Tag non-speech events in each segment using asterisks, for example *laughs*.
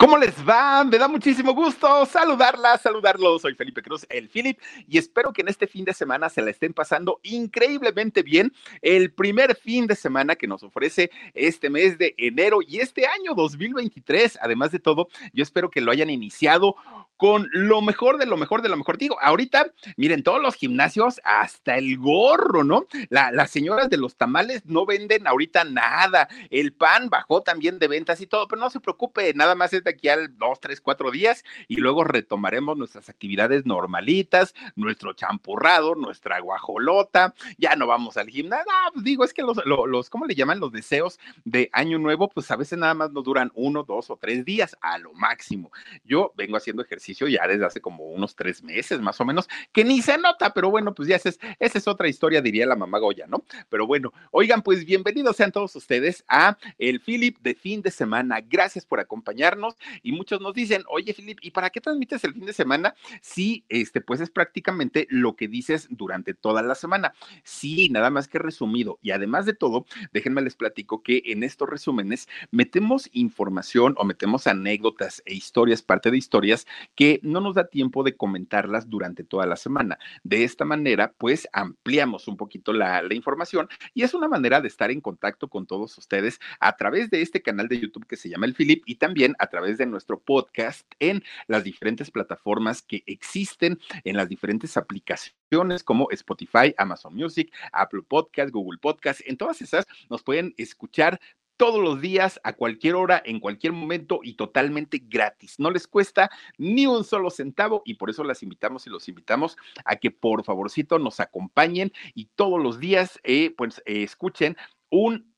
¿Cómo les va? Me da muchísimo gusto saludarla, saludarlo. Soy Felipe Cruz, el Philip, y espero que en este fin de semana se la estén pasando increíblemente bien. El primer fin de semana que nos ofrece este mes de enero y este año 2023. Además de todo, yo espero que lo hayan iniciado con lo mejor de lo mejor de lo mejor. Digo, ahorita, miren, todos los gimnasios, hasta el gorro, ¿no? las señoras de los tamales no venden ahorita nada. El pan bajó también de ventas y todo, pero no se preocupe, nada más es de aquí al dos, tres, cuatro días y luego retomaremos nuestras actividades normalitas, nuestro champurrado, nuestra guajolota, ya no vamos al gimnasio. Ah, digo, es que los, los, ¿cómo le llaman? Los deseos de año nuevo, pues a veces nada más nos duran uno, dos o tres días a lo máximo. Yo vengo haciendo ejercicio ya desde hace como unos tres meses más o menos, que ni se nota, pero bueno, pues ya es, es otra historia, diría la mamá Goya, ¿no? Pero bueno, oigan, pues bienvenidos sean todos ustedes a el Philip de fin de semana. Gracias por acompañarnos y muchos nos dicen, oye Philip, ¿y para qué transmites el fin de semana? Sí, este, pues es prácticamente lo que dices durante toda la semana. Sí, nada más que resumido. Y además de todo, déjenme les platico que en estos resúmenes metemos información o metemos anécdotas e historias, parte de historias que no nos da tiempo de comentarlas durante toda la semana. De esta manera, pues ampliamos un poquito la, información y es una manera de estar en contacto con todos ustedes a través de este canal de YouTube que se llama El Philip y también a través de nuestro podcast en las diferentes plataformas que existen, en las diferentes aplicaciones como Spotify, Amazon Music, Apple Podcast, Google Podcast. En todas esas nos pueden escuchar todos los días, a cualquier hora, en cualquier momento y totalmente gratis. No les cuesta ni un solo centavo y por eso las invitamos y los invitamos a que por favorcito nos acompañen y todos los días eh, pues eh, escuchen un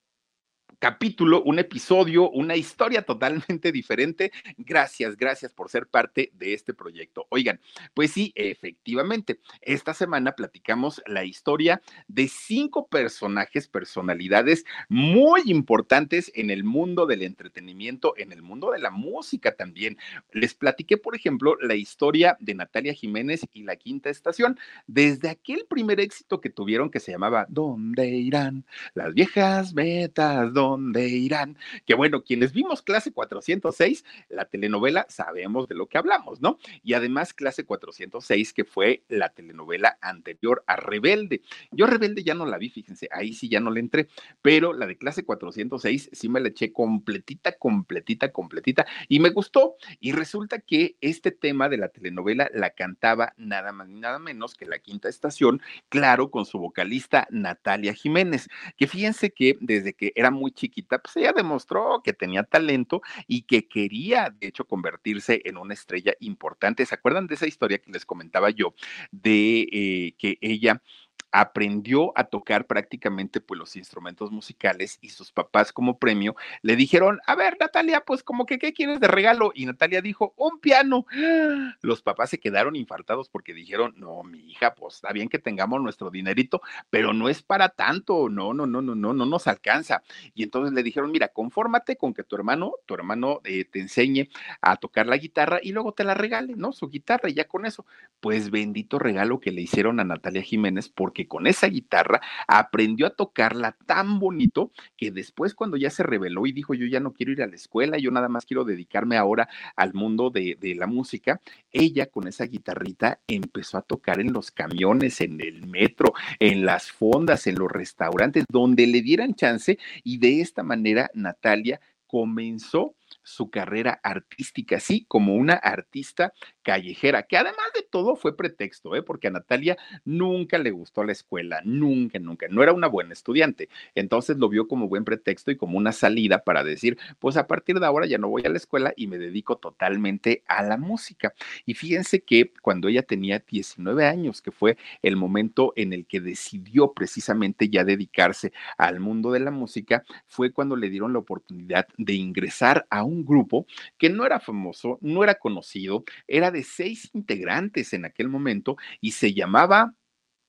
capítulo, un episodio, una historia totalmente diferente. Gracias, gracias por ser parte de este proyecto. Oigan, pues sí, efectivamente, esta semana platicamos la historia de cinco personajes, personalidades muy importantes en el mundo del entretenimiento, en el mundo de la música también. Les platiqué, por ejemplo, la historia de Natalia Jiménez y la quinta estación, desde aquel primer éxito que tuvieron que se llamaba ¿Dónde irán las viejas metas? ¿Dónde dónde irán. Que bueno, quienes vimos clase 406, la telenovela, sabemos de lo que hablamos, ¿no? Y además clase 406, que fue la telenovela anterior a Rebelde. Yo Rebelde ya no la vi, fíjense, ahí sí ya no le entré, pero la de clase 406 sí me la eché completita, completita, completita y me gustó. Y resulta que este tema de la telenovela la cantaba nada más ni nada menos que la quinta estación, claro, con su vocalista Natalia Jiménez, que fíjense que desde que era muy chiquita, pues ella demostró que tenía talento y que quería, de hecho, convertirse en una estrella importante. ¿Se acuerdan de esa historia que les comentaba yo de eh, que ella aprendió a tocar prácticamente pues los instrumentos musicales y sus papás como premio le dijeron, a ver Natalia, pues como que, ¿qué quieres de regalo? Y Natalia dijo, un piano. *gasps* Los papás se quedaron infartados porque dijeron, no, mi hija, pues está bien que tengamos nuestro dinerito, pero no es para tanto, no, no, no, no, no, no nos alcanza. Y entonces le dijeron, mira, confórmate con que tu hermano, tu hermano eh, te enseñe a tocar la guitarra y luego te la regale, ¿no? Su guitarra y ya con eso. Pues bendito regalo que le hicieron a Natalia Jiménez porque con esa guitarra aprendió a tocarla tan bonito que después cuando ya se reveló y dijo yo ya no quiero ir a la escuela, yo nada más quiero dedicarme ahora al mundo de, de la música, ella con esa guitarrita empezó a tocar en los camiones, en el metro, en las fondas, en los restaurantes, donde le dieran chance y de esta manera Natalia comenzó su carrera artística, sí, como una artista callejera, que además de todo fue pretexto, ¿eh? porque a Natalia nunca le gustó la escuela, nunca, nunca, no era una buena estudiante. Entonces lo vio como buen pretexto y como una salida para decir, pues a partir de ahora ya no voy a la escuela y me dedico totalmente a la música. Y fíjense que cuando ella tenía 19 años, que fue el momento en el que decidió precisamente ya dedicarse al mundo de la música, fue cuando le dieron la oportunidad de ingresar a un grupo que no era famoso, no era conocido, era de seis integrantes en aquel momento y se llamaba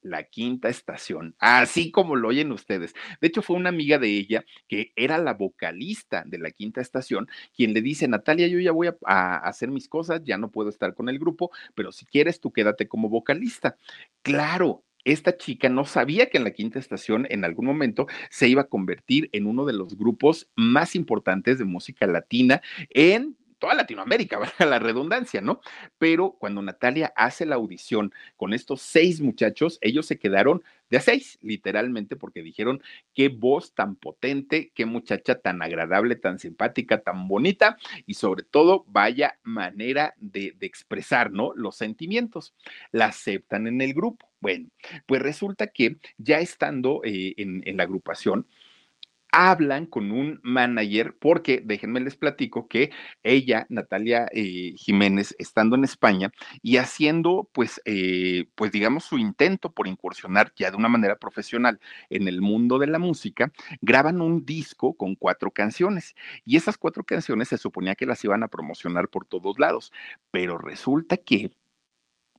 la quinta estación, así como lo oyen ustedes. De hecho, fue una amiga de ella que era la vocalista de la quinta estación, quien le dice, Natalia, yo ya voy a, a, hacer mis cosas, ya no puedo estar con el grupo, pero si quieres, tú quédate como vocalista. Claro, esta chica no sabía que en la quinta estación en algún momento se iba a convertir en uno de los grupos más importantes de música latina en toda Latinoamérica, *laughs* la redundancia, ¿no? Pero cuando Natalia hace la audición con estos seis muchachos, ellos se quedaron de a seis, literalmente, porque dijeron qué voz tan potente, qué muchacha tan agradable, tan simpática, tan bonita y sobre todo vaya manera de, de expresar, ¿no? Los sentimientos. La aceptan en el grupo. Bueno, pues resulta que ya estando eh, en la agrupación, hablan con un manager porque déjenme les platico que ella, Natalia eh, Jiménez, estando en España y haciendo pues, eh, pues digamos su intento por incursionar ya de una manera profesional en el mundo de la música, graban un disco con cuatro canciones y esas cuatro canciones se suponía que las iban a promocionar por todos lados, pero resulta que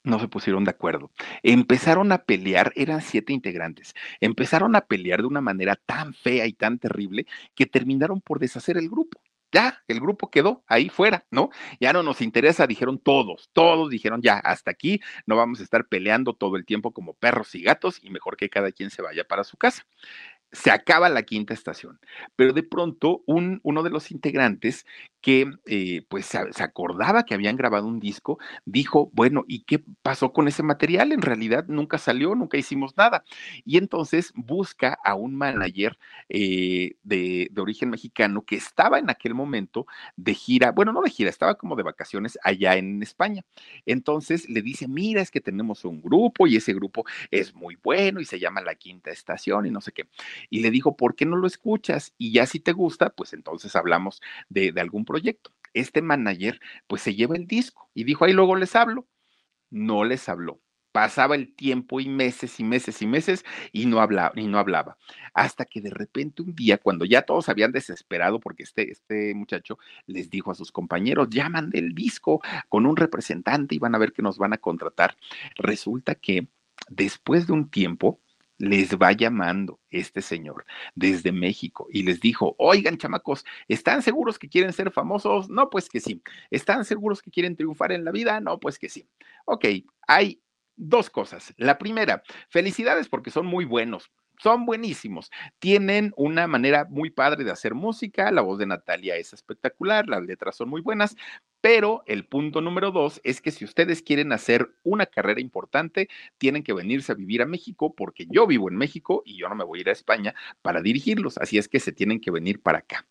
no se pusieron de acuerdo. Empezaron a pelear, eran siete integrantes, empezaron a pelear de una manera tan fea y tan terrible que terminaron por deshacer el grupo. Ya, el grupo quedó ahí fuera, ¿no? Ya no nos interesa, dijeron todos, todos dijeron ya, hasta aquí, no vamos a estar peleando todo el tiempo como perros y gatos y mejor que cada quien se vaya para su casa se acaba la quinta estación, pero de pronto un, uno de los integrantes que eh, pues se, se, acordaba que habían grabado un disco, dijo, bueno, ¿y qué pasó con ese material? En realidad nunca salió, nunca hicimos nada. Y entonces busca a un manager eh, de, de, origen mexicano que estaba en aquel momento de gira, bueno, no de gira, estaba como de vacaciones allá en España. Entonces le dice, mira, es que tenemos un grupo y ese grupo es muy bueno y se llama La Quinta Estación y no sé qué y le dijo, ¿por qué no lo escuchas? Y ya si te gusta, pues entonces hablamos de, de algún proyecto. Este manager, pues se lleva el disco y dijo, ahí luego les hablo. No les habló pasaba el tiempo y meses y meses y meses y no hablaba, y no hablaba. Hasta que de repente un día, cuando ya todos habían desesperado, porque este, este muchacho les dijo a sus compañeros, llaman del disco con un representante y van a ver que nos van a contratar. Resulta que después de un tiempo, les va llamando este señor desde México y les dijo, oigan chamacos, ¿están seguros que quieren ser famosos? No, pues que sí. ¿Están seguros que quieren triunfar en la vida? No, pues que sí. Ok, hay dos cosas. La primera, felicidades porque son muy buenos son buenísimos. Tienen una manera muy padre de hacer música. La voz de Natalia es espectacular, las letras son muy buenas. Pero el punto número dos es que si ustedes quieren hacer una carrera importante, tienen que venirse a vivir a México, porque yo vivo en México y yo no me voy a ir a España para dirigirlos. Así es que se tienen que venir para acá.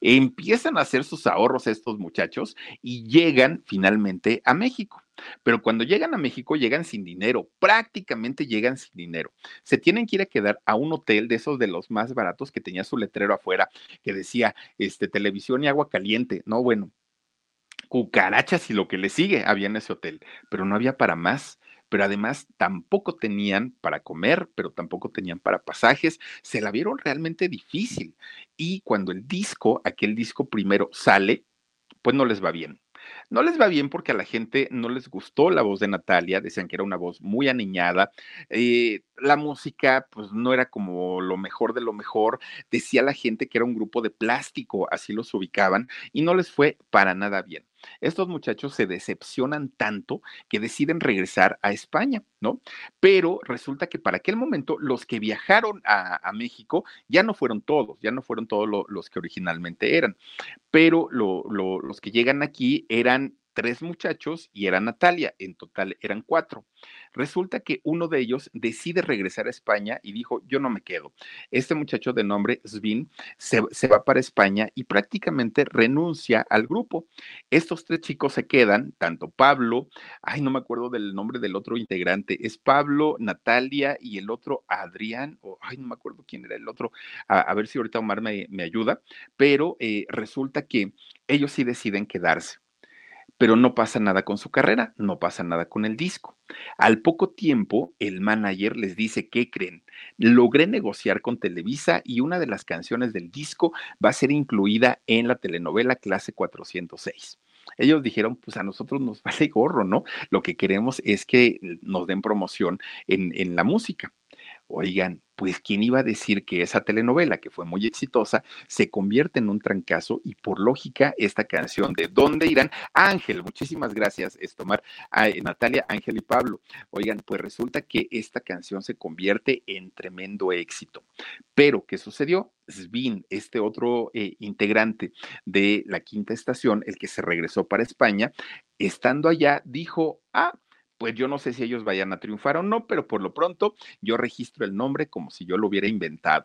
Empiezan a hacer sus ahorros estos muchachos y llegan finalmente a México. Pero cuando llegan a México, llegan sin dinero, prácticamente llegan sin dinero. Se tienen que ir a quedar a un hotel de esos de los más baratos que tenía su letrero afuera que decía, este, televisión y agua caliente. No, bueno, cucarachas y lo que le sigue había en ese hotel, pero no había para más pero además tampoco tenían para comer, pero tampoco tenían para pasajes, se la vieron realmente difícil. Y cuando el disco, aquel disco primero sale, pues no les va bien. No les va bien porque a la gente no les gustó la voz de Natalia, decían que era una voz muy aniñada, eh, la música pues no era como lo mejor de lo mejor, decía la gente que era un grupo de plástico, así los ubicaban, y no les fue para nada bien. Estos muchachos se decepcionan tanto que deciden regresar a España, ¿no? Pero resulta que para aquel momento los que viajaron a, México ya no fueron todos, ya no fueron todos lo, los que originalmente eran, pero lo, los que llegan aquí eran tres muchachos y era Natalia, en total eran cuatro. Resulta que uno de ellos decide regresar a España y dijo, yo no me quedo. Este muchacho de nombre Svin se, va para España y prácticamente renuncia al grupo. Estos tres chicos se quedan, tanto Pablo, ay, no me acuerdo del nombre del otro integrante, es Pablo, Natalia y el otro Adrián, o ay, no me acuerdo quién era el otro, a, ver si ahorita Omar me, ayuda, pero eh, resulta que ellos sí deciden quedarse pero no pasa nada con su carrera, no pasa nada con el disco. Al poco tiempo, el manager les dice, ¿qué creen? Logré negociar con Televisa y una de las canciones del disco va a ser incluida en la telenovela Clase 406 ellos dijeron, pues a nosotros nos *laughs* vale gorro, ¿no? Lo que queremos es que nos den promoción en, en la música. Oigan, pues quién iba a decir que esa telenovela, que fue muy exitosa, se convierte en un trancazo y por lógica esta canción de ¿Dónde irán? Ángel, muchísimas gracias, es tomar a Natalia, Ángel y Pablo. Oigan, pues resulta que esta canción se convierte en tremendo éxito. Pero, ¿qué sucedió? Svin, este otro eh, integrante de la quinta estación, el que se regresó para España, estando allá, dijo, ah, pues yo no sé si ellos vayan a triunfar o no, pero por lo pronto yo registro el nombre como si yo lo hubiera inventado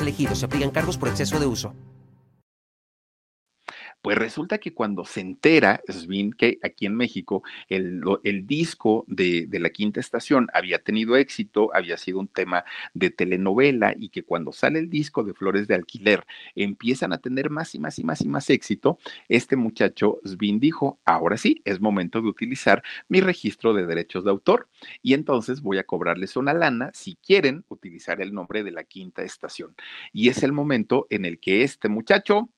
elegido. Se aplican cargos por exceso de uso. Pues resulta que cuando se entera Svin que aquí en México el, el disco de, de, la quinta estación había tenido éxito, había sido un tema de telenovela y que cuando sale el disco de Flores de Alquiler empiezan a tener más y más y más y más éxito, este muchacho Svin dijo, ahora sí, es momento de utilizar mi registro de derechos de autor y entonces voy a cobrarles una lana si quieren utilizar el nombre de la quinta estación. Y es el momento en el que este muchacho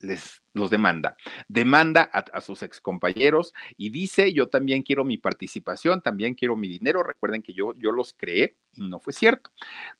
les los demanda. Demanda a, sus excompañeros y dice, yo también quiero mi participación, también quiero mi dinero. Recuerden que yo, yo los creé y no fue cierto.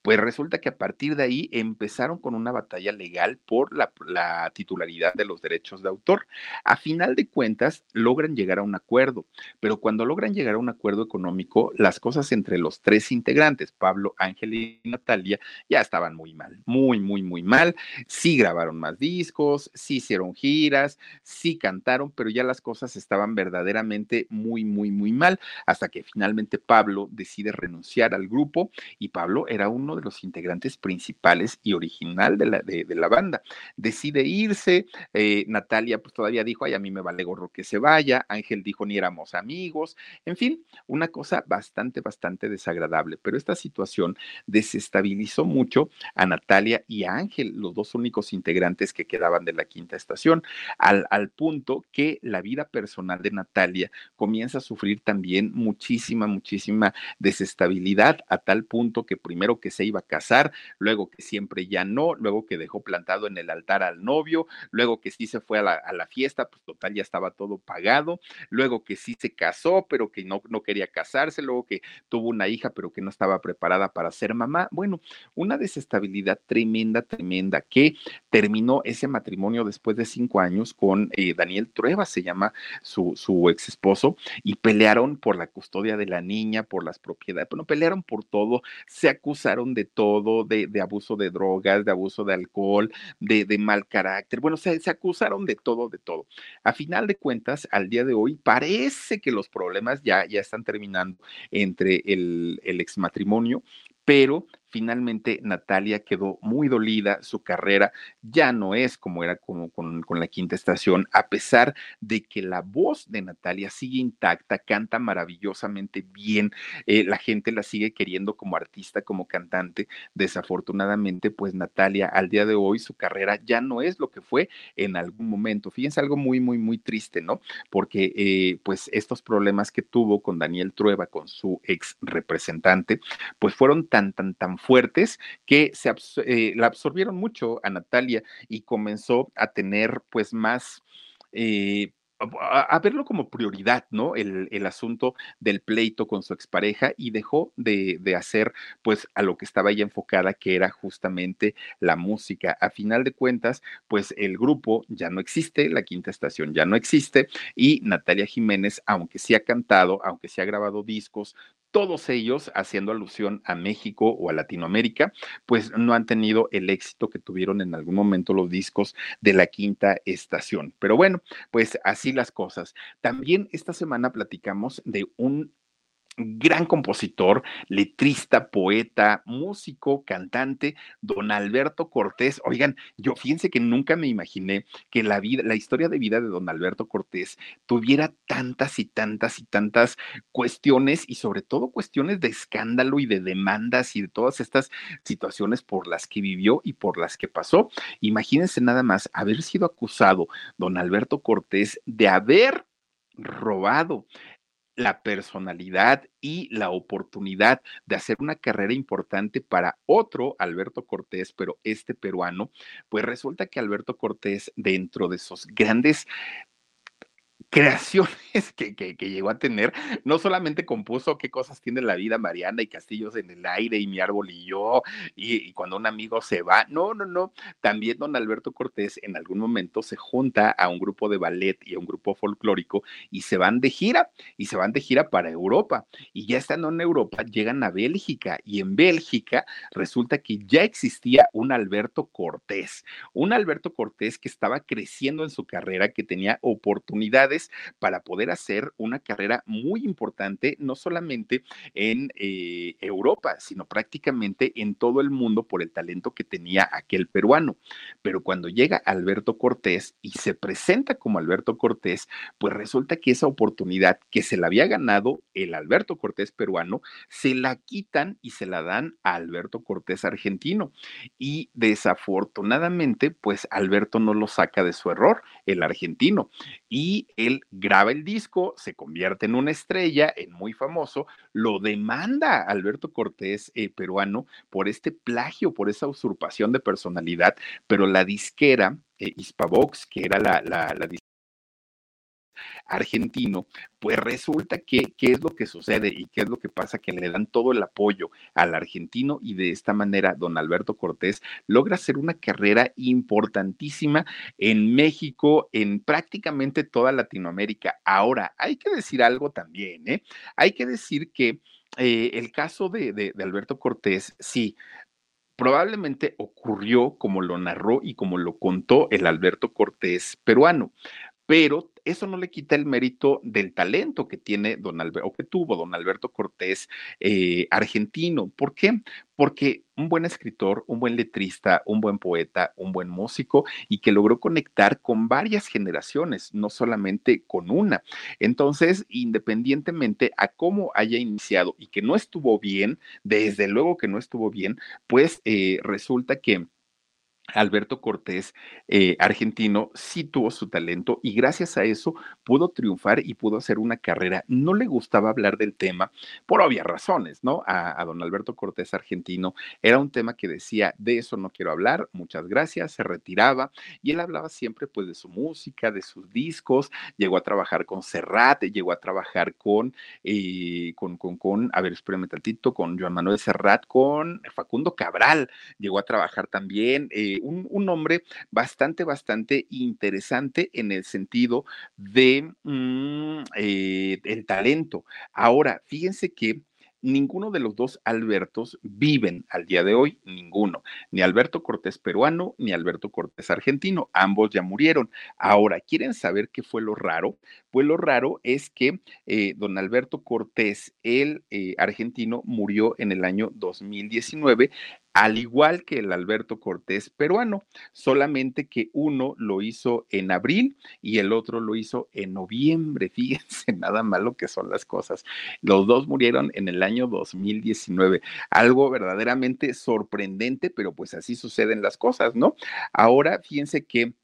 Pues resulta que a partir de ahí empezaron con una batalla legal por la, la titularidad de los derechos de autor. A final de cuentas, logran llegar a un acuerdo, pero cuando logran llegar a un acuerdo económico, las cosas entre los tres integrantes, Pablo, Ángel y Natalia, ya estaban muy mal, muy, muy, muy mal. Sí grabaron más discos, sí hicieron giras, sí cantaron, pero ya las cosas estaban verdaderamente muy, muy, muy mal, hasta que finalmente Pablo decide renunciar al grupo y Pablo era uno de los integrantes principales y original de la, de, la banda. Decide irse, eh, Natalia pues todavía dijo, ay, a mí me vale gorro que se vaya, Ángel dijo, ni éramos amigos, en fin, una cosa bastante, bastante desagradable, pero esta situación desestabilizó mucho a Natalia y a Ángel, los dos únicos integrantes que quedaban de la quinta estación al, punto que la vida personal de Natalia comienza a sufrir también muchísima, muchísima desestabilidad, a tal punto que primero que se iba a casar, luego que siempre ya no, luego que dejó plantado en el altar al novio, luego que sí se fue a la, a la fiesta, pues total ya estaba todo pagado, luego que sí se casó, pero que no, no quería casarse, luego que tuvo una hija, pero que no estaba preparada para ser mamá. Bueno, una desestabilidad tremenda, tremenda, que terminó ese matrimonio después de cinco años con eh, Daniel Trueba, se llama su, su ex esposo, y pelearon por la custodia de la niña, por las propiedades, bueno, pelearon por todo, se acusaron de todo, de, abuso de drogas, de abuso de alcohol, de, mal carácter, bueno, se, se acusaron de todo, de todo. A final de cuentas, al día de hoy, parece que los problemas ya, ya están terminando entre el, el ex matrimonio, pero Finalmente, Natalia quedó muy dolida, su carrera ya no es como era como con, la quinta estación, a pesar de que la voz de Natalia sigue intacta, canta maravillosamente bien, eh, la gente la sigue queriendo como artista, como cantante. Desafortunadamente, pues Natalia al día de hoy su carrera ya no es lo que fue en algún momento. Fíjense algo muy, muy, muy triste, ¿no? Porque eh, pues estos problemas que tuvo con Daniel Trueba, con su ex representante, pues fueron tan, tan, tan fuertes que se eh, la absorbieron mucho a Natalia y comenzó a tener pues más... Eh, a, verlo como prioridad, ¿no? El, el, asunto del pleito con su expareja y dejó de, de, hacer pues a lo que estaba ella enfocada, que era justamente la música. A final de cuentas, pues el grupo ya no existe, la quinta estación ya no existe y Natalia Jiménez, aunque sí ha cantado, aunque sí ha grabado discos, todos ellos haciendo alusión a México o a Latinoamérica, pues no han tenido el éxito que tuvieron en algún momento los discos de la quinta estación. Pero bueno, pues así las cosas. También esta semana platicamos de un gran compositor, letrista, poeta, músico, cantante, don Alberto Cortés. Oigan, yo fíjense que nunca me imaginé que la vida, la historia de vida de don Alberto Cortés tuviera tantas y tantas y tantas cuestiones y sobre todo cuestiones de escándalo y de demandas y de todas estas situaciones por las que vivió y por las que pasó. Imagínense nada más haber sido acusado don Alberto Cortés de haber robado la personalidad y la oportunidad de hacer una carrera importante para otro Alberto Cortés, pero este peruano, pues resulta que Alberto Cortés, dentro de esos grandes creaciones *laughs* que, que, llegó a tener, no solamente compuso qué cosas tiene la vida Mariana y Castillos en el aire y mi árbol y yo, y, cuando un amigo se va, no, no, no, también don Alberto Cortés en algún momento se junta a un grupo de ballet y a un grupo folclórico y se van de gira, y se van de gira para Europa, y ya estando en Europa, llegan a Bélgica, y en Bélgica resulta que ya existía un Alberto Cortés, un Alberto Cortés que estaba creciendo en su carrera, que tenía oportunidades para poder hacer una carrera muy importante, no solamente en eh, Europa, sino prácticamente en todo el mundo por el talento que tenía aquel peruano. Pero cuando llega Alberto Cortés y se presenta como Alberto Cortés, pues resulta que esa oportunidad que se la había ganado el Alberto Cortés peruano, se la quitan y se la dan a Alberto Cortés argentino. Y desafortunadamente, pues Alberto no lo saca de su error, el argentino. Y él graba el disco, se convierte en una estrella, en muy famoso, lo demanda Alberto Cortés, eh, peruano, por este plagio, por esa usurpación de personalidad, pero la disquera, eh, Hispavox, que era la, la, la argentino, pues resulta que qué es lo que sucede y qué es lo que pasa, que le dan todo el apoyo al argentino y de esta manera don Alberto Cortés logra hacer una carrera importantísima en México, en prácticamente toda Latinoamérica. Ahora, hay que decir algo también, ¿eh? Hay que decir que eh, el caso de, de, de Alberto Cortés, sí, probablemente ocurrió como lo narró y como lo contó el Alberto Cortés peruano, pero eso no le quita el mérito del talento que tiene don Alberto, o que tuvo don Alberto Cortés eh, argentino. ¿Por qué? Porque un buen escritor, un buen letrista, un buen poeta, un buen músico y que logró conectar con varias generaciones, no solamente con una. Entonces, independientemente a cómo haya iniciado y que no estuvo bien, desde luego que no estuvo bien, pues eh, resulta que Alberto Cortés, eh, argentino, sí tuvo su talento y gracias a eso pudo triunfar y pudo hacer una carrera. No le gustaba hablar del tema por obvias razones, ¿no? A, don Alberto Cortés, argentino, era un tema que decía, de eso no quiero hablar, muchas gracias, se retiraba y él hablaba siempre pues de su música, de sus discos, llegó a trabajar con Serrat, llegó a trabajar con, eh, con, con, con, a ver, espérame tantito, con Joan Manuel Serrat, con Facundo Cabral, llegó a trabajar también. Eh, un, hombre bastante, bastante interesante en el sentido de mm, eh, el talento. Ahora, fíjense que ninguno de los dos Albertos viven al día de hoy, ninguno, ni Alberto Cortés peruano, ni Alberto Cortés argentino, ambos ya murieron. Ahora, ¿quieren saber qué fue lo raro? Pues lo raro es que eh, don Alberto Cortés, el eh, argentino, murió en el año 2019 al igual que el Alberto Cortés peruano, solamente que uno lo hizo en abril y el otro lo hizo en noviembre. *laughs* Fíjense nada malo que son las cosas. Los dos murieron en el año 2019. Algo verdaderamente sorprendente, pero pues así suceden las cosas, ¿no? Ahora, fíjense que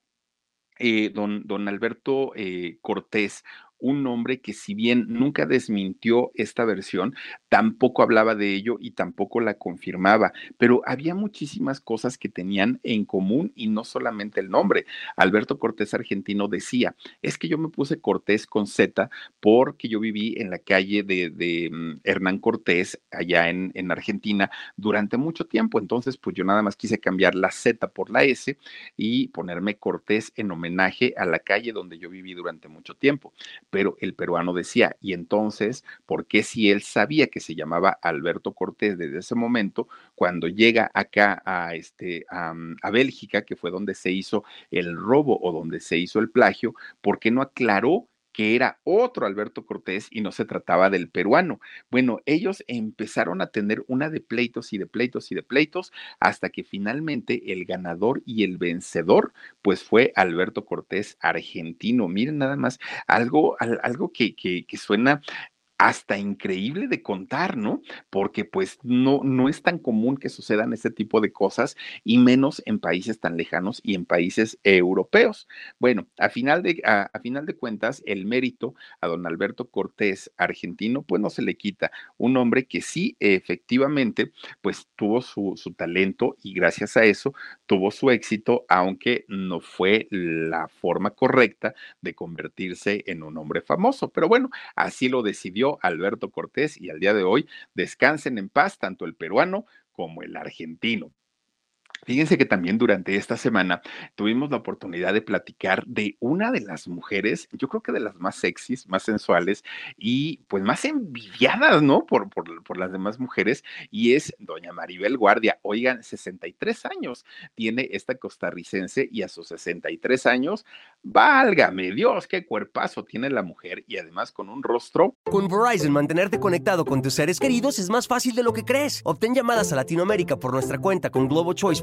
eh, don, don, Alberto eh, Cortés, un hombre que si bien nunca desmintió esta versión, tampoco hablaba de ello y tampoco la confirmaba, pero había muchísimas cosas que tenían en común y no solamente el nombre. Alberto Cortés argentino decía, es que yo me puse Cortés con Z porque yo viví en la calle de, mm, Hernán Cortés allá en, en Argentina durante mucho tiempo, entonces pues yo nada más quise cambiar la Z por la S y ponerme Cortés en homenaje a la calle donde yo viví durante mucho tiempo. Pero el peruano decía, y entonces, ¿por qué si él sabía que se llamaba Alberto Cortés desde ese momento, cuando llega acá a, este, a, mm, Bélgica, que fue donde se hizo el robo o donde se hizo el plagio, ¿por qué no aclaró? Que era otro Alberto Cortés y no se trataba del peruano. Bueno, ellos empezaron a tener una de pleitos y de pleitos y de pleitos hasta que finalmente el ganador y el vencedor pues fue Alberto Cortés argentino. Miren nada más, algo, algo que, que, que suena hasta increíble de contar, ¿no? Porque pues no, no es tan común que sucedan este tipo de cosas y menos en países tan lejanos y en países europeos. Bueno, a final de, a, final de cuentas, el mérito a don Alberto Cortés, argentino, pues no se le quita. Un hombre que sí, efectivamente, pues tuvo su, su talento y gracias a eso tuvo su éxito, aunque no fue la forma correcta de convertirse en un hombre famoso. Pero bueno, así lo decidió Alberto Cortés y al día de hoy descansen en paz tanto el peruano como el argentino. Fíjense que también durante esta semana tuvimos la oportunidad de platicar de una de las mujeres, yo creo que de las más sexys, más sensuales y pues más envidiadas, ¿no? Por, por, por las demás mujeres, y es doña Maribel Guardia. Oigan, 63 años tiene esta costarricense y a sus 63 años, válgame Dios, qué cuerpazo tiene la mujer y además con un rostro. Con Verizon, mantenerte conectado con tus seres queridos es más fácil de lo que crees. Obtén llamadas a Latinoamérica por nuestra cuenta con Globo Choice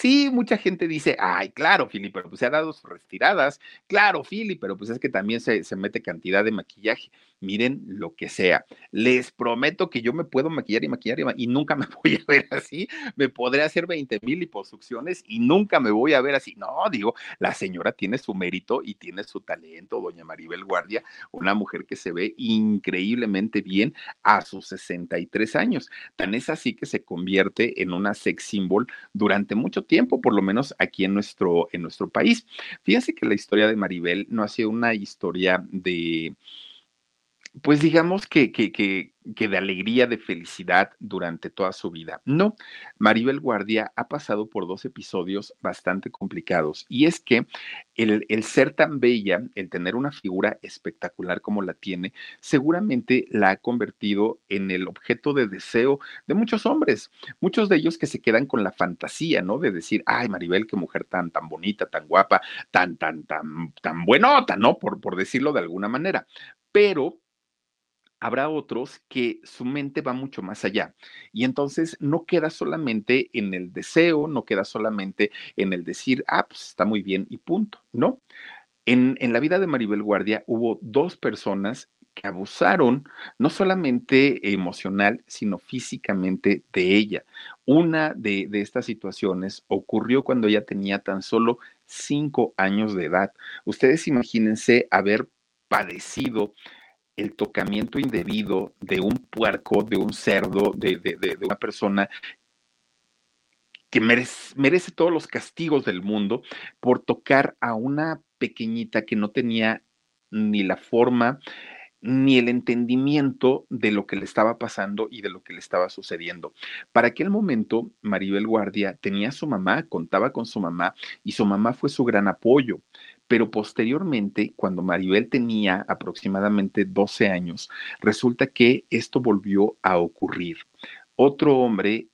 Sí, mucha gente dice, ay, claro, Philly, pero pues se ha dado sus retiradas. Claro, Philly, pero pues es que también se, se mete cantidad de maquillaje miren lo que sea. Les prometo que yo me puedo maquillar y maquillar y, nunca me *laughs* voy a ver así. Me podré hacer 20 mil liposucciones y nunca me voy a ver así. No, digo, la señora tiene su mérito y tiene su talento, doña Maribel Guardia, una mujer que se ve increíblemente bien a sus 63 años. Tan es así que se convierte en una sex symbol durante mucho tiempo, por lo menos aquí en nuestro, en nuestro país. Fíjense que la historia de Maribel no ha sido una historia de pues digamos que, que, que, de alegría, de felicidad durante toda su vida. No, Maribel Guardia ha pasado por dos episodios bastante complicados y es que el, el, ser tan bella, el tener una figura espectacular como la tiene, seguramente la ha convertido en el objeto de deseo de muchos hombres, muchos de ellos que se quedan con la fantasía, ¿no? De decir, ay, Maribel, qué mujer tan, tan bonita, tan guapa, tan, tan, tan, tan buenota, ¿no? Por, por decirlo de alguna manera. Pero habrá otros que su mente va mucho más allá. Y entonces no queda solamente en el deseo, no queda solamente en el decir, ah, pues está muy bien y punto, ¿no? En, en la vida de Maribel Guardia hubo dos personas que abusaron no solamente emocional, sino físicamente de ella. Una de, de, estas situaciones ocurrió cuando ella tenía tan solo cinco años de edad. Ustedes imagínense haber padecido el tocamiento indebido de un puerco, de un cerdo, de, una persona que merece, merece, todos los castigos del mundo por tocar a una pequeñita que no tenía ni la forma ni el entendimiento de lo que le estaba pasando y de lo que le estaba sucediendo. Para aquel momento, Maribel Guardia tenía a su mamá, contaba con su mamá y su mamá fue su gran apoyo. Pero posteriormente, cuando Maribel tenía aproximadamente 12 años, resulta que esto volvió a ocurrir. Otro hombre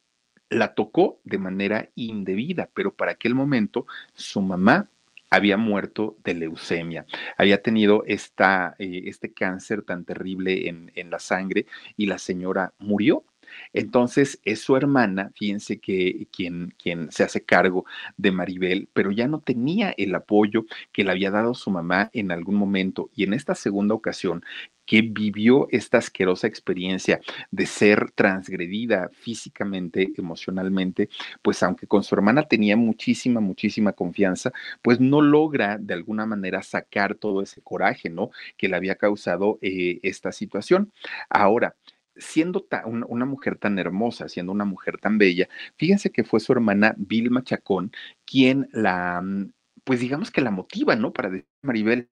la tocó de manera indebida, pero para aquel momento su mamá había muerto de leucemia, había tenido esta, eh, este cáncer tan terrible en, en la sangre y la señora murió Entonces es su hermana, fíjense que quien, quien se hace cargo de Maribel, pero ya no tenía el apoyo que le había dado su mamá en algún momento. Y en esta segunda ocasión que vivió esta asquerosa experiencia de ser transgredida físicamente, emocionalmente, pues aunque con su hermana tenía muchísima, muchísima confianza, pues no logra de alguna manera sacar todo ese coraje, ¿no? Que le había causado eh, esta situación. Ahora, siendo una mujer tan hermosa, siendo una mujer tan bella, fíjense que fue su hermana Vilma Chacón quien la, mm, pues digamos que la motiva, ¿no? Para decir, Maribel,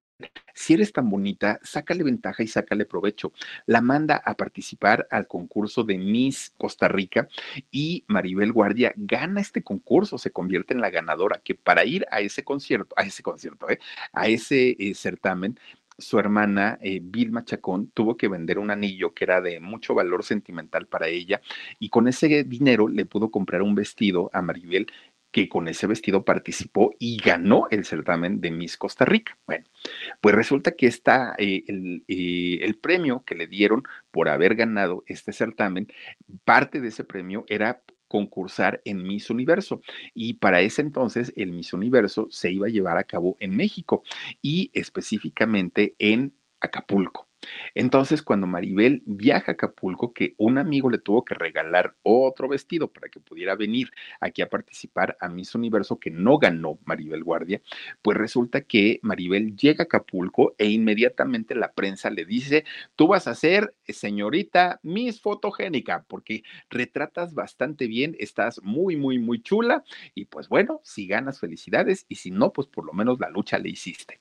si eres tan bonita, sácale ventaja y sácale provecho. La manda a participar al concurso de Miss Costa Rica y Maribel Guardia gana este concurso, se convierte en la ganadora, que para ir a ese concierto, a ese concierto, ¿eh? a ese eh, certamen, su hermana eh, Vilma Chacón tuvo que vender un anillo que era de mucho valor sentimental para ella y con ese dinero le pudo comprar un vestido a Maribel que con ese vestido participó y ganó el certamen de Miss Costa Rica. Bueno, pues resulta que está eh, el, eh, el, premio que le dieron por haber ganado este certamen, parte de ese premio era concursar en Miss Universo y para ese entonces el Miss Universo se iba a llevar a cabo en México y específicamente en Acapulco. Entonces, cuando Maribel viaja a Acapulco, que un amigo le tuvo que regalar otro vestido para que pudiera venir aquí a participar a Miss Universo, que no ganó Maribel Guardia, pues resulta que Maribel llega a Acapulco e inmediatamente la prensa le dice, tú vas a ser señorita Miss Fotogénica, porque retratas bastante bien, estás muy, muy, muy chula y pues bueno, si ganas, felicidades y si no, pues por lo menos la lucha le hiciste.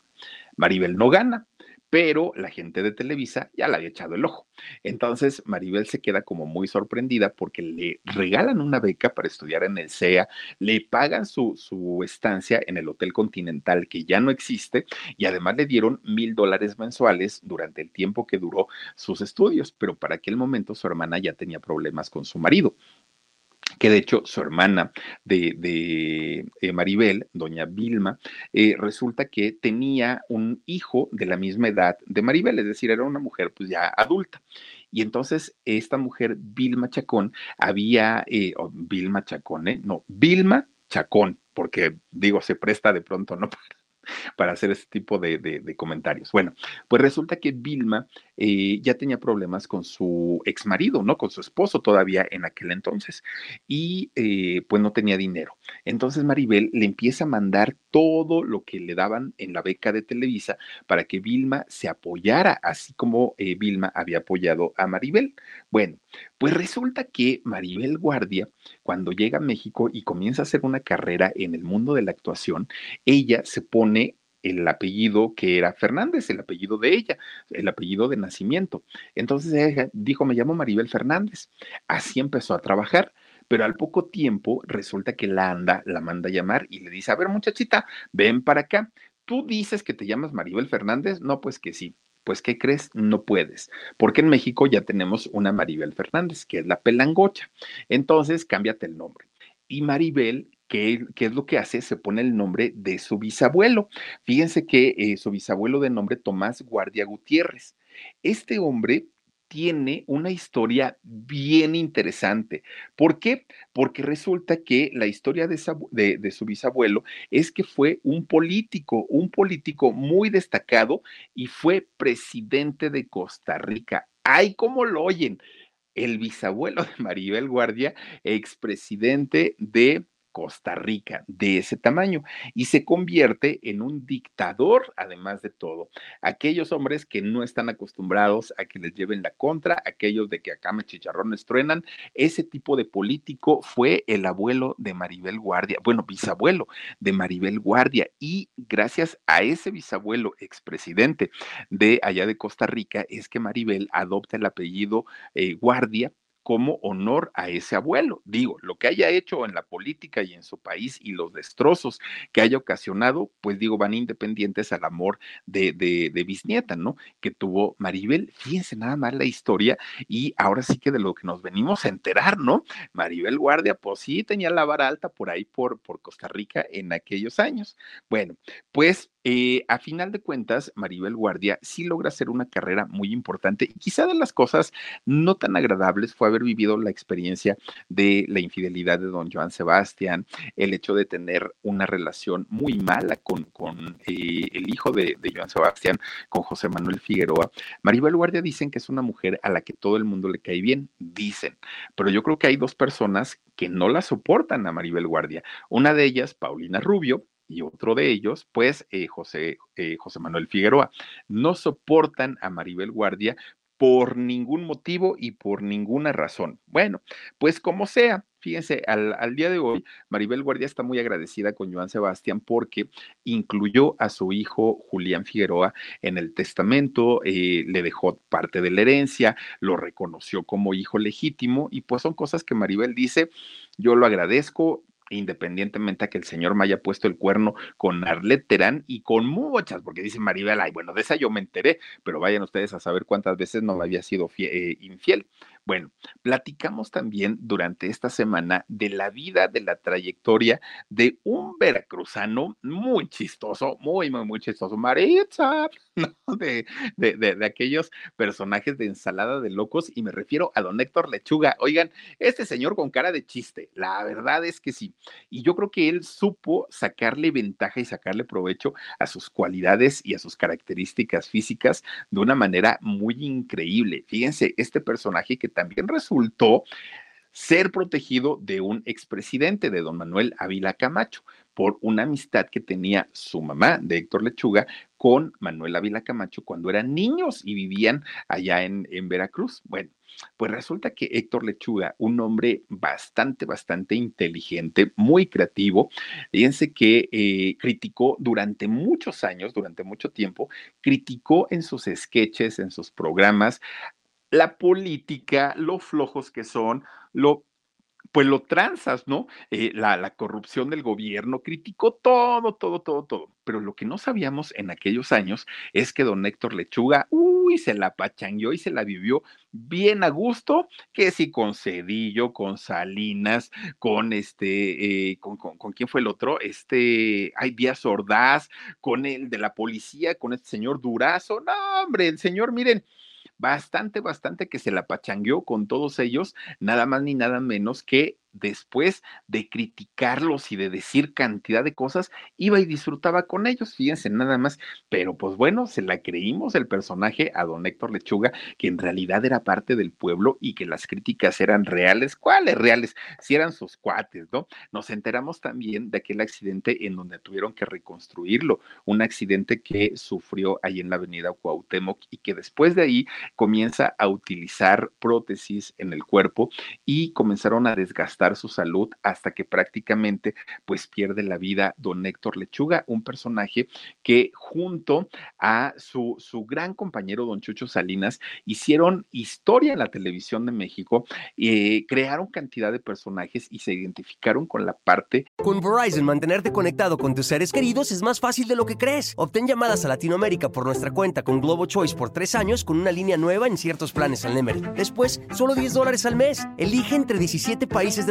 Maribel no gana, pero la gente de Televisa ya le había echado el ojo. Entonces Maribel se queda como muy sorprendida porque le regalan una beca para estudiar en el CEA, le pagan su, su estancia en el Hotel Continental que ya no existe y además le dieron mil dólares mensuales durante el tiempo que duró sus estudios, pero para aquel momento su hermana ya tenía problemas con su marido que de hecho su hermana de, eh, Maribel, doña Vilma, eh, resulta que tenía un hijo de la misma edad de Maribel, es decir, era una mujer pues ya adulta. Y entonces esta mujer, Vilma Chacón, había, eh, Vilma Chacón, ¿eh? No, Vilma Chacón, porque digo, se presta de pronto, ¿no? *laughs* para hacer este tipo de, comentarios. Bueno, pues resulta que Vilma eh, ya tenía problemas con su ex marido, ¿no? Con su esposo todavía en aquel entonces. Y eh, pues no tenía dinero. Entonces Maribel le empieza a mandar todo lo que le daban en la beca de Televisa para que Vilma se apoyara, así como eh, Vilma había apoyado a Maribel. Bueno, pues resulta que Maribel Guardia, cuando llega a México y comienza a hacer una carrera en el mundo de la actuación, ella se pone el apellido que era Fernández, el apellido de ella, el apellido de nacimiento. Entonces ella dijo, me llamo Maribel Fernández. Así empezó a trabajar pero al poco tiempo resulta que la anda, la manda a llamar y le dice, a ver muchachita, ven para acá. ¿Tú dices que te llamas Maribel Fernández? No, pues que sí. Pues, ¿qué crees? No puedes, porque en México ya tenemos una Maribel Fernández, que es la pelangocha. Entonces, cámbiate el nombre. Y Maribel ¿Qué, ¿qué, es lo que hace? Se pone el nombre de su bisabuelo. Fíjense que eh, su bisabuelo de nombre Tomás Guardia Gutiérrez. Este hombre tiene una historia bien interesante. ¿Por qué? Porque resulta que la historia de, su bisabuelo es que fue un político, un político muy destacado y fue presidente de Costa Rica. ¡Ay, cómo lo oyen! El bisabuelo de Maribel Guardia, expresidente de Costa Rica de ese tamaño y se convierte en un dictador, además de todo. Aquellos hombres que no están acostumbrados a que les lleven la contra, aquellos de que acá me chicharrones truenan, ese tipo de político fue el abuelo de Maribel Guardia, bueno, bisabuelo de Maribel Guardia y gracias a ese bisabuelo expresidente de allá de Costa Rica es que Maribel adopta el apellido eh, Guardia como honor a ese abuelo. Digo, lo que haya hecho en la política y en su país y los destrozos que haya ocasionado, pues digo, van independientes al amor de, de, de bisnieta, ¿no? Que tuvo Maribel. Fíjense nada más la historia y ahora sí que de lo que nos venimos a enterar, ¿no? Maribel Guardia, pues sí tenía la vara alta por ahí, por, por Costa Rica en aquellos años. Bueno, pues eh, a final de cuentas, Maribel Guardia sí logra hacer una carrera muy importante y quizá de las cosas no tan agradables fue haber vivido la experiencia de la infidelidad de don Joan Sebastián, el hecho de tener una relación muy mala con, con eh, el hijo de, de Joan Sebastián, con José Manuel Figueroa. Maribel Guardia dicen que es una mujer a la que todo el mundo le cae bien, dicen, pero yo creo que hay dos personas que no la soportan a Maribel Guardia. Una de ellas, Paulina Rubio, y otro de ellos, pues eh, José, eh, José Manuel Figueroa. No soportan a Maribel Guardia por ningún motivo y por ninguna razón. Bueno, pues como sea, fíjense, al, día de hoy, Maribel Guardia está muy agradecida con Joan Sebastián porque incluyó a su hijo Julián Figueroa en el testamento, eh, le dejó parte de la herencia, lo reconoció como hijo legítimo y pues son cosas que Maribel dice, yo lo agradezco, independientemente a que el señor me haya puesto el cuerno con Arlet Terán y con muchas, porque dice Maribel, ay, bueno, de esa yo me enteré, pero vayan ustedes a saber cuántas veces no me había sido eh, infiel. Bueno, platicamos también durante esta semana de la vida, de la trayectoria de un veracruzano muy chistoso, muy, muy, muy chistoso, Maritza, *laughs* ¿no? de, de, de, aquellos personajes de ensalada de locos, y me refiero a don Héctor Lechuga. Oigan, este señor con cara de chiste, la verdad es que sí. Y yo creo que él supo sacarle ventaja y sacarle provecho a sus cualidades y a sus características físicas de una manera muy increíble. Fíjense, este personaje que también resultó ser protegido de un expresidente, de don Manuel Ávila Camacho, por una amistad que tenía su mamá de Héctor Lechuga con Manuel Ávila Camacho cuando eran niños y vivían allá en, en Veracruz. Bueno, pues resulta que Héctor Lechuga, un hombre bastante, bastante inteligente, muy creativo, fíjense que eh, criticó durante muchos años, durante mucho tiempo, criticó en sus sketches, en sus programas, la política, lo flojos que son, lo pues lo tranzas, ¿no? Eh, la, la, corrupción del gobierno, criticó todo, todo, todo, todo. Pero lo que no sabíamos en aquellos años es que don Héctor Lechuga, uy, se la pachangueó y se la vivió bien a gusto, que sí con Cedillo, con Salinas, con este, eh, con, con, con, quién fue el otro, este, hay Díaz Ordaz, con el de la policía, con este señor Durazo, no, hombre, el señor, miren, bastante, bastante que se la pachangueó con todos ellos, nada más ni nada menos que después de criticarlos y de decir cantidad de cosas, iba y disfrutaba con ellos, fíjense nada más, pero pues bueno, se la creímos el personaje a don Héctor Lechuga, que en realidad era parte del pueblo y que las críticas eran reales, ¿cuáles reales? Si eran sus cuates, ¿no? Nos enteramos también de aquel accidente en donde tuvieron que reconstruirlo, un accidente que sufrió ahí en la avenida Cuauhtémoc y que después de ahí comienza a utilizar prótesis en el cuerpo y comenzaron a desgastar su salud hasta que prácticamente pues pierde la vida don Héctor Lechuga, un personaje que junto a su, su gran compañero don Chucho Salinas hicieron historia en la televisión de México, eh, crearon cantidad de personajes y se identificaron con la parte. Con Verizon, mantenerte conectado con tus seres queridos es más fácil de lo que crees. Obtén llamadas a Latinoamérica por nuestra cuenta con Globo Choice por tres años con una línea nueva en ciertos planes al Nemery. Después, solo 10 dólares al mes. Elige entre 17 países de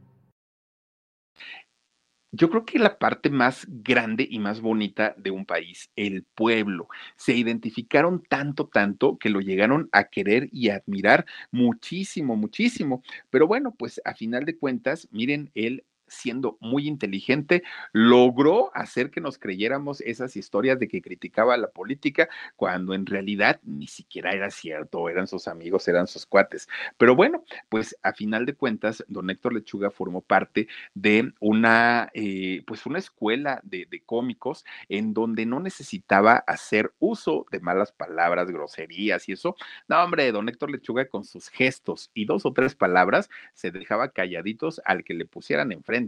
Yo creo que la parte más grande y más bonita de un país, el pueblo, se identificaron tanto, tanto que lo llegaron a querer y admirar muchísimo, muchísimo. Pero bueno, pues a final de cuentas, miren, él siendo muy inteligente, logró hacer que nos creyéramos esas historias de que criticaba la política cuando en realidad ni siquiera era cierto, eran sus amigos, eran sus cuates. Pero bueno, pues a final de cuentas, don Héctor Lechuga formó parte de una, eh, pues una escuela de, de cómicos en donde no necesitaba hacer uso de malas palabras, groserías y eso. No, hombre, don Héctor Lechuga con sus gestos y dos o tres palabras se dejaba calladitos al que le pusieran enfrente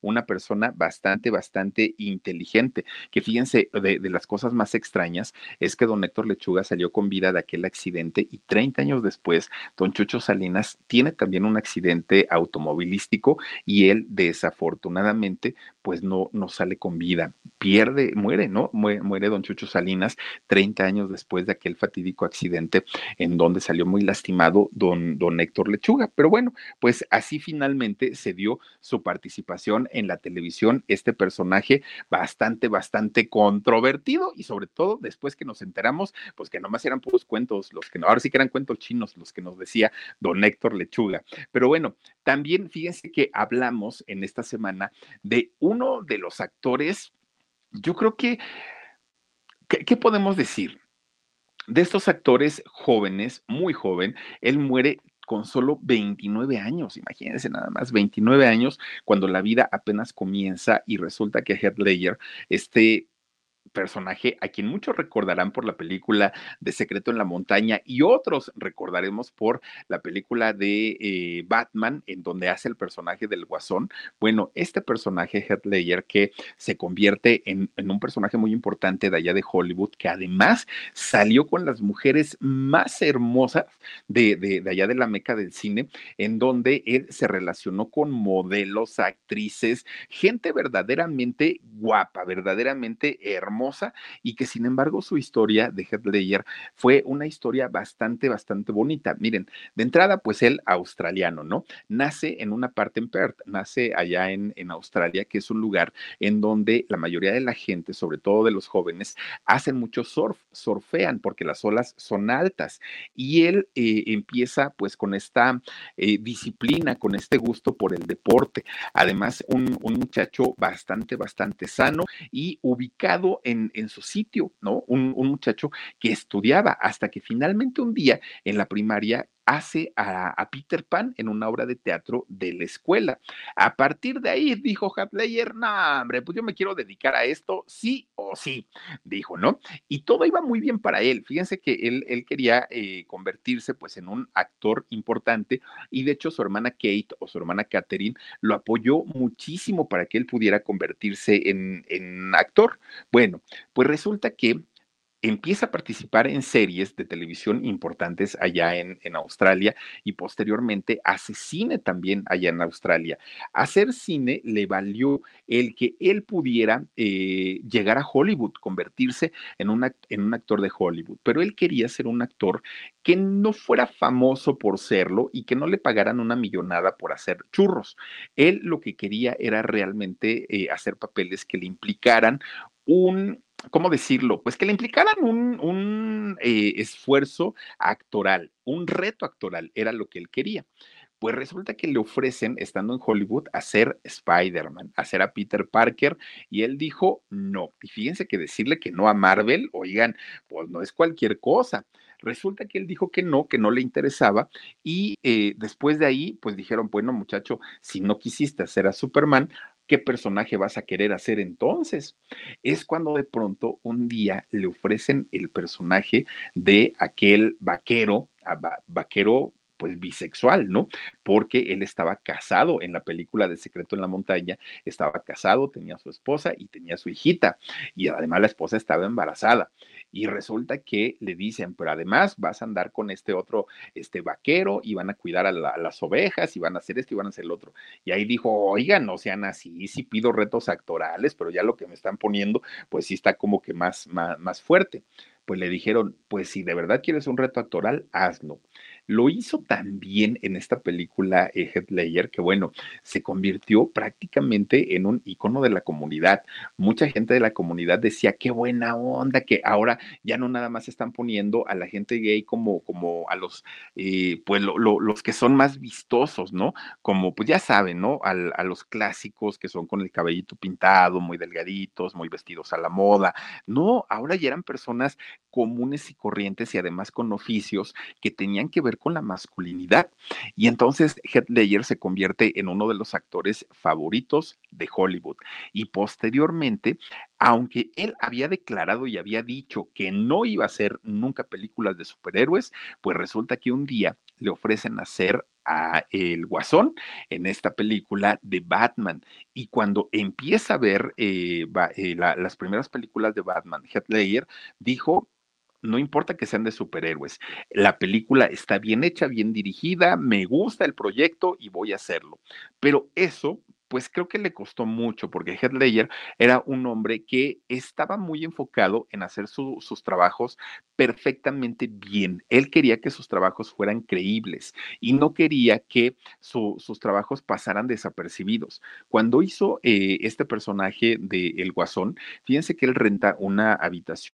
una persona bastante, bastante inteligente, que fíjense, de, las cosas más extrañas es que don Héctor Lechuga salió con vida de aquel accidente y 30 años después, don Chucho Salinas tiene también un accidente automovilístico y él desafortunadamente pues no, no sale con vida, pierde, muere, ¿no? Muere, don Chucho Salinas 30 años después de aquel fatídico accidente en donde salió muy lastimado don, don Héctor Lechuga. Pero bueno, pues así finalmente se dio su participación en la televisión, este personaje bastante, bastante controvertido y sobre todo después que nos enteramos, pues que nomás eran puros cuentos, los que no, ahora sí que eran cuentos chinos los que nos decía don Héctor Lechuga. Pero bueno, también fíjense que hablamos en esta semana de uno de los actores, yo creo que, ¿qué, qué podemos decir? De estos actores jóvenes, muy joven, él muere con solo 29 años, imagínense nada más, 29 años cuando la vida apenas comienza y resulta que Heath Ledger, este personaje a quien muchos recordarán por la película de Secreto en la Montaña y otros recordaremos por la película de eh, Batman, en donde hace el personaje del Guasón. Bueno, este personaje, Heath que se convierte en, en, un personaje muy importante de allá de Hollywood, que además salió con las mujeres más hermosas de, de, de allá de la meca del cine, en donde él se relacionó con modelos, actrices, gente verdaderamente guapa, verdaderamente hermosa y que sin embargo su historia de Heath Ledger fue una historia bastante, bastante bonita. Miren, de entrada, pues él australiano, ¿no? Nace en una parte en Perth, nace allá en, en Australia, que es un lugar en donde la mayoría de la gente, sobre todo de los jóvenes, hacen mucho surf, surfean porque las olas son altas y él eh, empieza pues con esta eh, disciplina, con este gusto por el deporte. Además, un, un muchacho bastante, bastante sano y ubicado en, en su sitio, ¿no? Un, un, muchacho que estudiaba hasta que finalmente un día en la primaria hace a, Peter Pan en una obra de teatro de la escuela. A partir de ahí dijo Hatleyer, no, hombre, pues yo me quiero dedicar a esto, sí o sí, dijo, ¿no? Y todo iba muy bien para él. Fíjense que él, él quería eh, convertirse pues en un actor importante y de hecho su hermana Kate o su hermana Catherine lo apoyó muchísimo para que él pudiera convertirse en, en actor. Bueno, pues resulta que empieza a participar en series de televisión importantes allá en, Australia y posteriormente hace cine también allá en Australia. Hacer cine le valió el que él pudiera eh, llegar a Hollywood, convertirse en un actor de Hollywood, pero él quería ser un actor que no fuera famoso por serlo y que no le pagaran una millonada por hacer churros. Él lo que quería era realmente eh, hacer papeles que le implicaran un ¿cómo decirlo? Pues que le implicaran un, un eh, esfuerzo actoral, un reto actoral, era lo que él quería. Pues resulta que le ofrecen, estando en Hollywood, hacer Spider-Man, hacer a Peter Parker, y él dijo no. Y fíjense que decirle que no a Marvel, oigan, pues no es cualquier cosa. Resulta que él dijo que no, que no le interesaba, y eh, después de ahí, pues dijeron, bueno, muchacho, si no quisiste hacer a Superman, ¿qué personaje vas a querer hacer entonces? Es cuando de pronto un día le ofrecen el personaje de aquel vaquero, vaquero pues bisexual, ¿no? Porque él estaba casado en la película de Secreto en la Montaña, estaba casado, tenía su esposa y tenía su hijita, y además la esposa estaba embarazada. Y resulta que le dicen, pero además vas a andar con este otro, este vaquero, y van a cuidar a, la, a las ovejas, y van a hacer esto y van a hacer lo otro. Y ahí dijo, oigan, no sean así, sí pido retos actorales, pero ya lo que me están poniendo, pues sí está como que más, más, más fuerte. Pues le dijeron, pues si de verdad quieres un reto actoral, hazlo. Lo hizo también en esta película eh, Heath Ledger, que bueno, se convirtió prácticamente en un icono de la comunidad. Mucha gente de la comunidad decía, qué buena onda, que ahora ya no nada más están poniendo a la gente gay como, como a los, eh, pues lo, lo, los que son más vistosos, ¿no? Como, pues ya saben, ¿no? A los clásicos que son con el cabellito pintado, muy delgaditos, muy vestidos a la moda. No, ahora ya eran personas comunes y corrientes y además con oficios que tenían que ver con la masculinidad. Y entonces Heath Ledger se convierte en uno de los actores favoritos de Hollywood. Y posteriormente aunque él había declarado y había dicho que no iba a hacer nunca películas de superhéroes, pues resulta que un día le ofrecen hacer a el Guasón en esta película de Batman. Y cuando empieza a ver eh, eh, las primeras películas de Batman, Heath Ledger dijo, no importa que sean de superhéroes, la película está bien hecha, bien dirigida, me gusta el proyecto y voy a hacerlo. Pero eso pues creo que le costó mucho porque Heath Ledger era un hombre que estaba muy enfocado en hacer sus trabajos perfectamente bien. Él quería que sus trabajos fueran creíbles y no quería que sus trabajos pasaran desapercibidos. Cuando hizo eh, este personaje de El Guasón, fíjense que él renta una habitación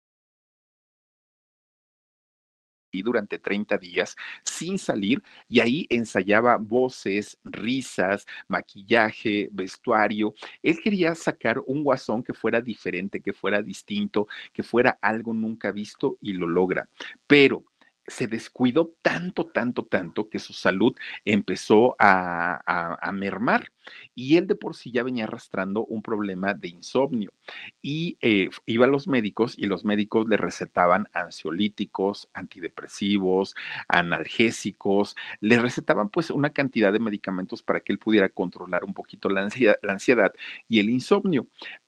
durante 30 días sin salir y ahí ensayaba voces, risas, maquillaje, vestuario. Él quería sacar un guasón que fuera diferente, que fuera distinto, que fuera algo nunca visto y lo logra. Pero se descuidó tanto, tanto, tanto que su salud empezó a, mermar y él de por sí ya venía arrastrando un problema de insomnio y eh, iba a los médicos y los médicos le recetaban ansiolíticos, antidepresivos, analgésicos, le recetaban pues una cantidad de medicamentos para que él pudiera controlar un poquito la ansiedad y el insomnio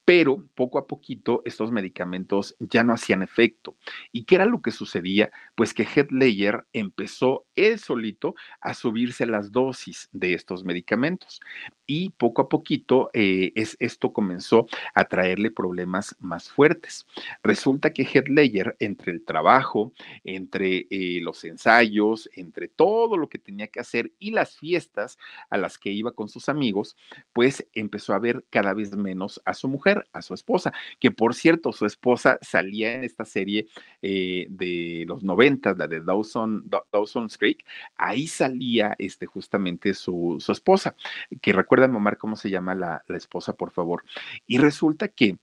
pero poco a poquito estos medicamentos ya no hacían efecto. ¿Y qué era lo que sucedía? Pues que Heath Ledger empezó él solito a subirse las dosis de estos medicamentos y poco a poquito eh, es, esto comenzó a traerle problemas más fuertes. Resulta que Heath Ledger, entre el trabajo, entre eh, los ensayos, entre todo lo que tenía que hacer y las fiestas a las que iba con sus amigos, pues empezó a ver cada vez menos a su mujer a su esposa, que por cierto, su esposa salía en esta serie eh, de los 90, la de Dawson, Dawson's Creek, ahí salía este, justamente su, su esposa, que recuerdan, Omar, cómo se llama la, esposa, por favor. Y resulta que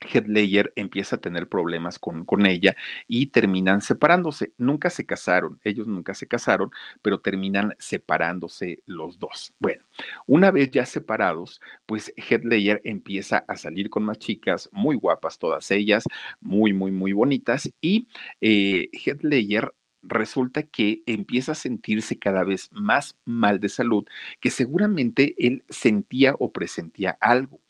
Heath empieza a tener problemas con, con, ella y terminan separándose. Nunca se casaron, ellos nunca se casaron, pero terminan separándose los dos. Bueno, una vez ya separados, pues Heath empieza a salir con más chicas, muy guapas todas ellas, muy, muy, muy bonitas, y eh, Heath resulta que empieza a sentirse cada vez más mal de salud, que seguramente él sentía o presentía algo.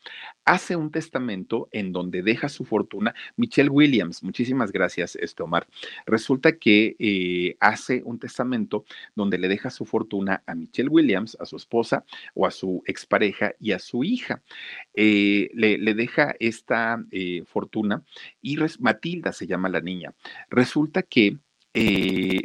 Hace un testamento en donde deja su fortuna. Michelle Williams, muchísimas gracias, este Omar. Resulta que eh, hace un testamento donde le deja su fortuna a Michelle Williams, a su esposa o a su expareja y a su hija. Eh, le, deja esta eh, fortuna y Matilda se llama la niña. Resulta que eh,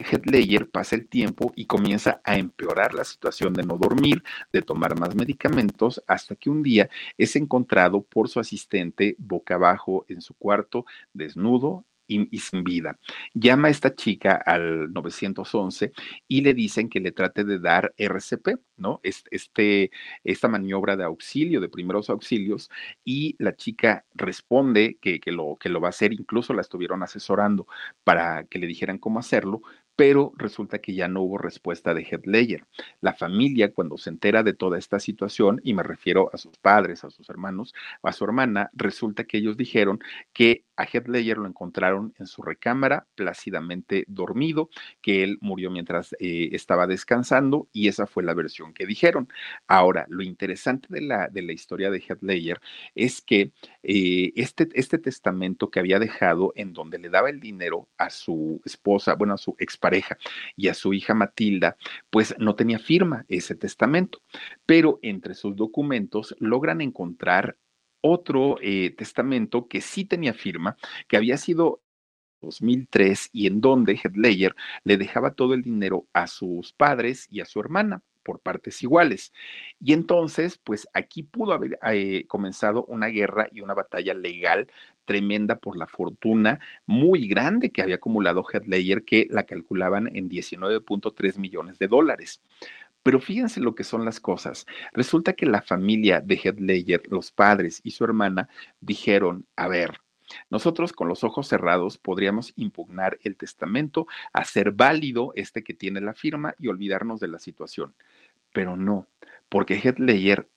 pasa el tiempo y comienza a empeorar la situación de no dormir, de tomar más medicamentos, hasta que un día es encontrado por su asistente boca abajo en su cuarto, desnudo, y, sin vida. Llama a esta chica al 911 y le dicen que le trate de dar RCP, ¿no? Este, esta maniobra de auxilio, de primeros auxilios, y la chica responde que, que, lo, que lo va a hacer, incluso la estuvieron asesorando para que le dijeran cómo hacerlo, pero resulta que ya no hubo respuesta de Heath Ledger. La familia, cuando se entera de toda esta situación, y me refiero a sus padres, a sus hermanos, a su hermana, resulta que ellos dijeron que a Heath Ledger lo encontraron en su recámara, plácidamente dormido, que él murió mientras eh, estaba descansando, y esa fue la versión que dijeron. Ahora, lo interesante de la, de la historia de Heath Ledger es que eh, este, este testamento que había dejado en donde le daba el dinero a su esposa, bueno, a su expareja, y a su hija Matilda, pues no tenía firma ese testamento. Pero entre sus documentos logran encontrar otro eh, testamento que sí tenía firma, que había sido 2003 y en donde Headlayer le dejaba todo el dinero a sus padres y a su hermana por partes iguales. Y entonces, pues aquí pudo haber eh, comenzado una guerra y una batalla legal tremenda por la fortuna muy grande que había acumulado Headlayer, que la calculaban en 19.3 millones de dólares. Pero fíjense lo que son las cosas. Resulta que la familia de Headlayer, los padres y su hermana, dijeron, a ver, nosotros con los ojos cerrados podríamos impugnar el testamento, hacer válido este que tiene la firma y olvidarnos de la situación. Pero no, porque Headlayer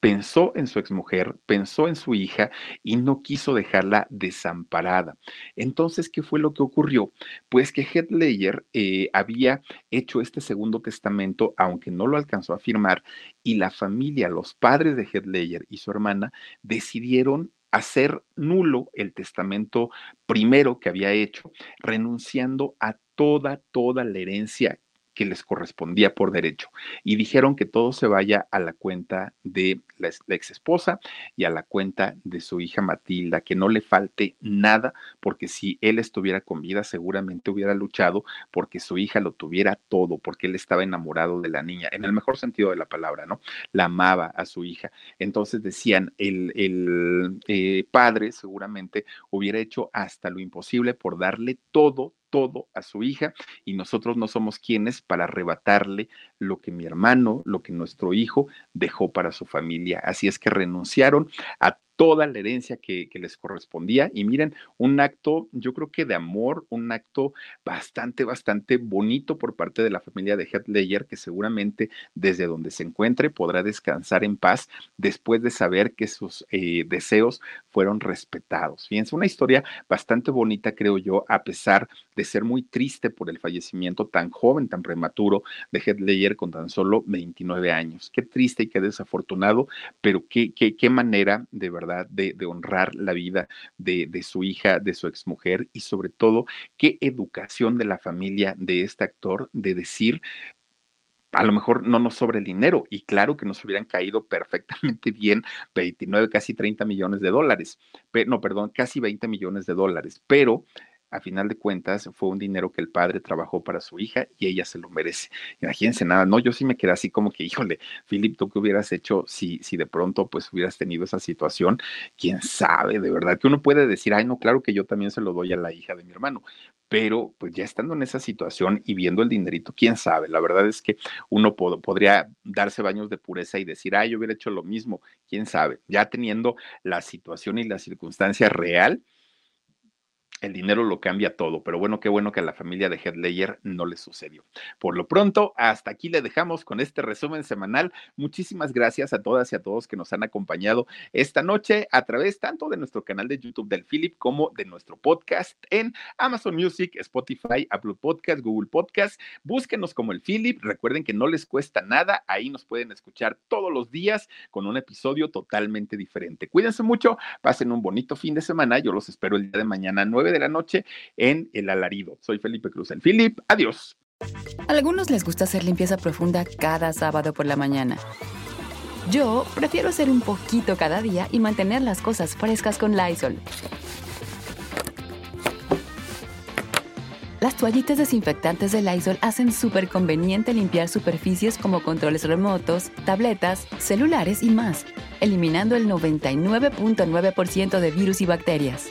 pensó en su exmujer, pensó en su hija y no quiso dejarla desamparada. Entonces, ¿qué fue lo que ocurrió? Pues que Heath Ledger eh, había hecho este segundo testamento, aunque no lo alcanzó a firmar, y la familia, los padres de Heath Ledger y su hermana decidieron hacer nulo el testamento primero que había hecho, renunciando a toda, toda la herencia que les correspondía por derecho. Y dijeron que todo se vaya a la cuenta de la, ex esposa y a la cuenta de su hija Matilda, que no le falte nada, porque si él estuviera con vida, seguramente hubiera luchado porque su hija lo tuviera todo, porque él estaba enamorado de la niña, en el mejor sentido de la palabra, ¿no? La amaba a su hija. Entonces decían, el, el eh, padre seguramente hubiera hecho hasta lo imposible por darle todo, todo a su hija y nosotros no somos quienes para arrebatarle lo que mi hermano, lo que nuestro hijo dejó para su familia. Así es que renunciaron a toda la herencia que, les correspondía. Y miren, un acto, yo creo que de amor, un acto bastante, bastante bonito por parte de la familia de Heath que seguramente desde donde se encuentre podrá descansar en paz después de saber que sus eh, deseos fueron respetados. Fíjense, una historia bastante bonita, creo yo, a pesar de ser muy triste por el fallecimiento tan joven, tan prematuro de Heath con tan solo 29 años. Qué triste y qué desafortunado, pero qué, qué, qué manera de verdad de, honrar la vida de, de, su hija, de su exmujer y sobre todo qué educación de la familia de este actor de decir, a lo mejor no nos sobra el dinero y claro que nos hubieran caído perfectamente *laughs* bien 29, casi 30 millones de dólares, no, perdón, casi 20 millones de dólares, pero a final de cuentas fue un dinero que el padre trabajó para su hija y ella se lo merece. Imagínense nada, no, yo sí me quedé así como que, híjole, Philip, ¿tú qué hubieras hecho si, si de pronto pues hubieras tenido esa situación? ¿Quién sabe? De verdad que uno puede decir, ay, no, claro que yo también se lo doy a la hija de mi hermano, pero pues ya estando en esa situación y viendo el dinerito, quién sabe, la verdad es que uno podría darse baños de pureza y decir, ay, yo hubiera hecho lo mismo, quién sabe, ya teniendo la situación y la circunstancia real el dinero lo cambia todo, pero bueno, qué bueno que a la familia de Headlayer no le sucedió. Por lo pronto, hasta aquí le dejamos con este resumen semanal. Muchísimas gracias a todas y a todos que nos han acompañado esta noche a través tanto de nuestro canal de YouTube del Philip como de nuestro podcast en Amazon Music, Spotify, Apple Podcast, Google Podcast. Búsquenos como el Philip. Recuerden que no les cuesta nada. Ahí nos pueden escuchar todos los días con un episodio totalmente diferente. Cuídense mucho, pasen un bonito fin de semana. Yo los espero el día de mañana 9 de la noche en El Alarido. Soy Felipe Cruz, el Philip. Adiós. Algunos les gusta hacer limpieza profunda cada sábado por la mañana. Yo prefiero hacer un poquito cada día y mantener las cosas frescas con Lysol. Las toallitas desinfectantes de Lysol hacen súper conveniente limpiar superficies como controles remotos, tabletas, celulares y más, eliminando el 99.9% de virus y bacterias.